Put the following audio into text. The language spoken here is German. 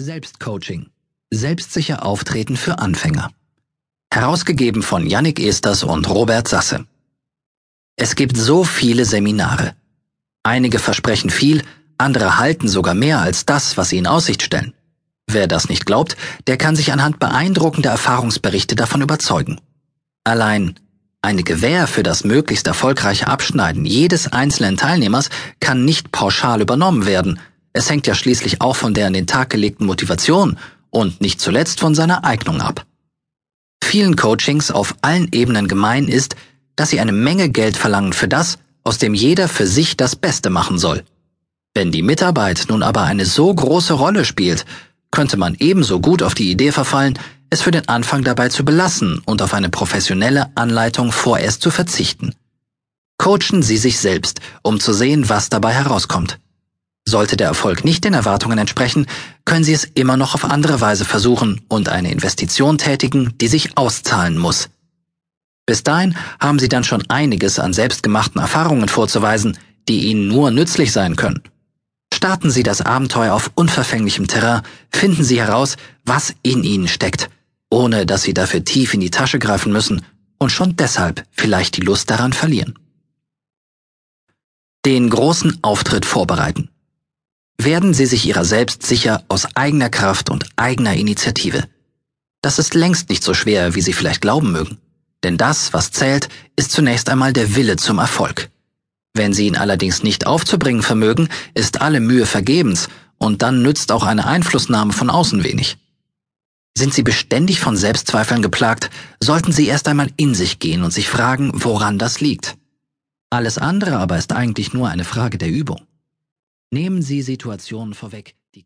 Selbstcoaching. Selbstsicher auftreten für Anfänger. Herausgegeben von Yannick Esters und Robert Sasse. Es gibt so viele Seminare. Einige versprechen viel, andere halten sogar mehr als das, was sie in Aussicht stellen. Wer das nicht glaubt, der kann sich anhand beeindruckender Erfahrungsberichte davon überzeugen. Allein eine Gewähr für das möglichst erfolgreiche Abschneiden jedes einzelnen Teilnehmers kann nicht pauschal übernommen werden, es hängt ja schließlich auch von der an den Tag gelegten Motivation und nicht zuletzt von seiner Eignung ab. Vielen Coachings auf allen Ebenen gemein ist, dass sie eine Menge Geld verlangen für das, aus dem jeder für sich das Beste machen soll. Wenn die Mitarbeit nun aber eine so große Rolle spielt, könnte man ebenso gut auf die Idee verfallen, es für den Anfang dabei zu belassen und auf eine professionelle Anleitung vorerst zu verzichten. Coachen Sie sich selbst, um zu sehen, was dabei herauskommt. Sollte der Erfolg nicht den Erwartungen entsprechen, können Sie es immer noch auf andere Weise versuchen und eine Investition tätigen, die sich auszahlen muss. Bis dahin haben Sie dann schon einiges an selbstgemachten Erfahrungen vorzuweisen, die Ihnen nur nützlich sein können. Starten Sie das Abenteuer auf unverfänglichem Terrain, finden Sie heraus, was in Ihnen steckt, ohne dass Sie dafür tief in die Tasche greifen müssen und schon deshalb vielleicht die Lust daran verlieren. Den großen Auftritt vorbereiten. Werden Sie sich Ihrer selbst sicher aus eigener Kraft und eigener Initiative. Das ist längst nicht so schwer, wie Sie vielleicht glauben mögen. Denn das, was zählt, ist zunächst einmal der Wille zum Erfolg. Wenn Sie ihn allerdings nicht aufzubringen vermögen, ist alle Mühe vergebens und dann nützt auch eine Einflussnahme von außen wenig. Sind Sie beständig von Selbstzweifeln geplagt, sollten Sie erst einmal in sich gehen und sich fragen, woran das liegt. Alles andere aber ist eigentlich nur eine Frage der Übung. Nehmen Sie Situationen vorweg,